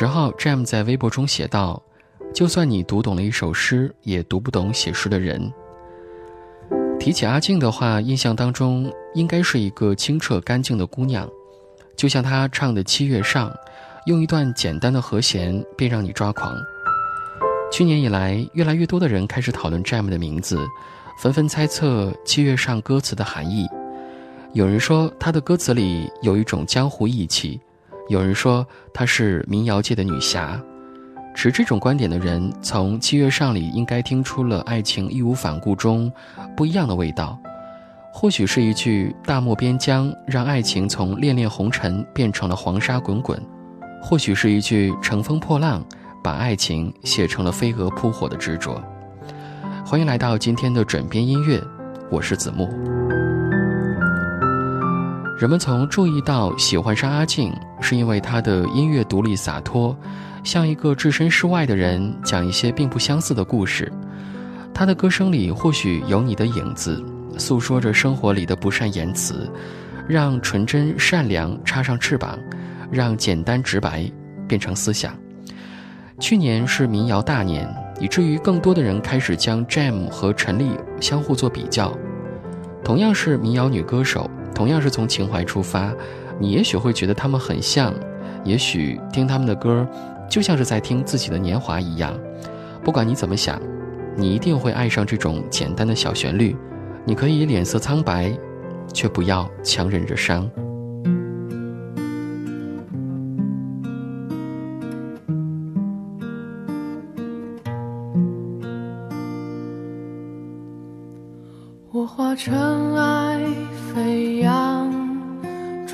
十号，Jam 在微博中写道：“就算你读懂了一首诗，也读不懂写诗的人。”提起阿静的话，印象当中应该是一个清澈干净的姑娘，就像她唱的《七月上》，用一段简单的和弦便让你抓狂。去年以来，越来越多的人开始讨论 Jam 的名字，纷纷猜测《七月上》歌词的含义。有人说他的歌词里有一种江湖义气，有人说她是民谣界的女侠。持这种观点的人，从《七月上》里应该听出了爱情义无反顾中不一样的味道。或许是一句“大漠边疆”让爱情从恋恋红尘变成了黄沙滚滚；或许是一句“乘风破浪”把爱情写成了飞蛾扑火的执着。欢迎来到今天的枕边音乐，我是子木。人们从注意到喜欢上阿静，是因为她的音乐独立洒脱。像一个置身事外的人，讲一些并不相似的故事。她的歌声里或许有你的影子，诉说着生活里的不善言辞，让纯真善良插上翅膀，让简单直白变成思想。去年是民谣大年，以至于更多的人开始将 Jam 和陈粒相互做比较。同样是民谣女歌手，同样是从情怀出发，你也许会觉得他们很像，也许听他们的歌。就像是在听自己的年华一样，不管你怎么想，你一定会爱上这种简单的小旋律。你可以脸色苍白，却不要强忍着伤。我化尘埃，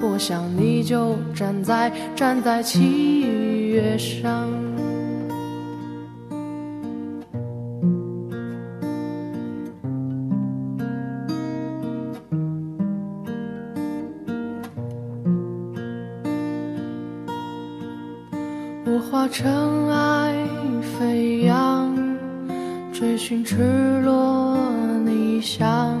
我想你就站在站在七月上。我化尘埃飞扬，追寻赤裸逆翔，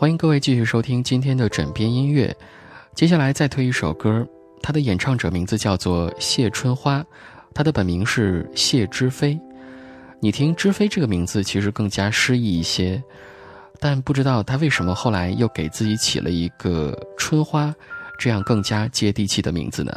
欢迎各位继续收听今天的枕边音乐。接下来再推一首歌。它的演唱者名字叫做谢春花，他的本名是谢之飞。你听“知飞”这个名字，其实更加诗意一些，但不知道他为什么后来又给自己起了一个“春花”这样更加接地气的名字呢？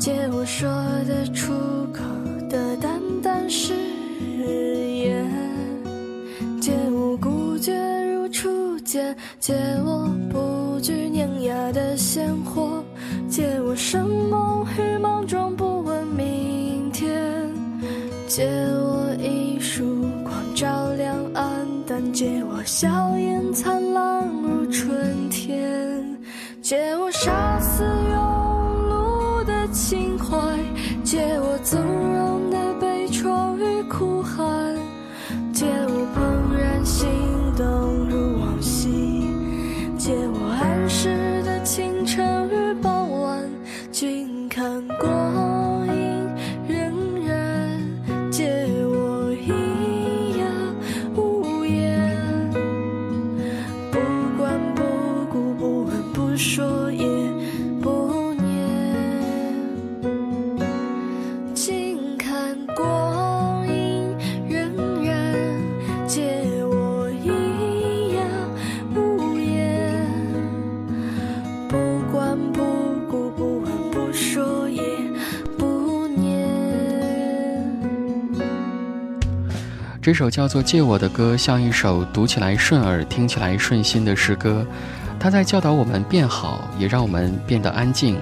借我说得出口的淡淡誓言，借我孤绝如初见，借我不惧碾压的鲜活，借我生猛与莽撞不问明天，借我一束光照亮暗淡，借我笑颜灿烂如春天，借我沙。哭喊，这首叫做《借我》的歌，像一首读起来顺耳、听起来顺心的诗歌。它在教导我们变好，也让我们变得安静。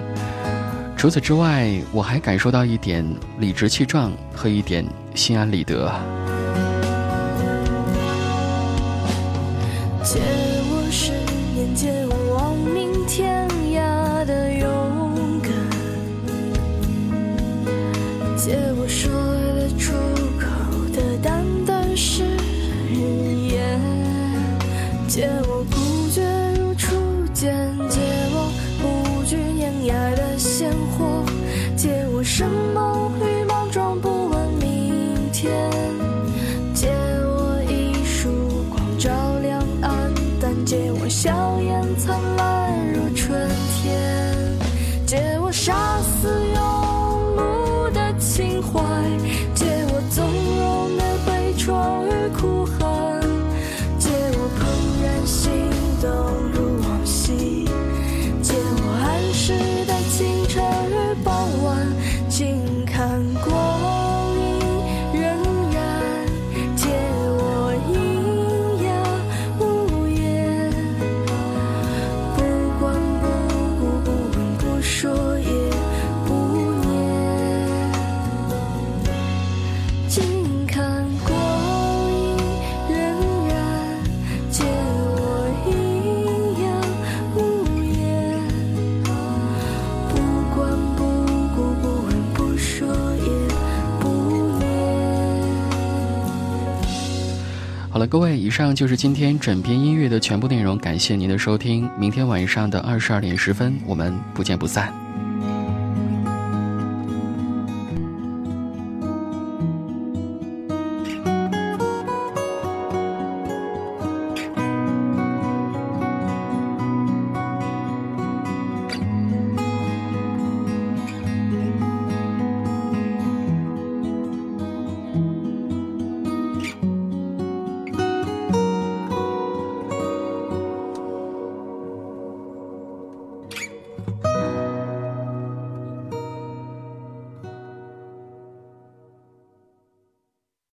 除此之外，我还感受到一点理直气壮和一点心安理得。借我十年，借我亡命天涯的勇敢，借我说得出淡誓言，借我孤绝如初见，借我不惧碾压的鲜活，借我生猛与莽撞，不问明天。以上就是今天整篇音乐的全部内容。感谢您的收听，明天晚上的二十二点十分，我们不见不散。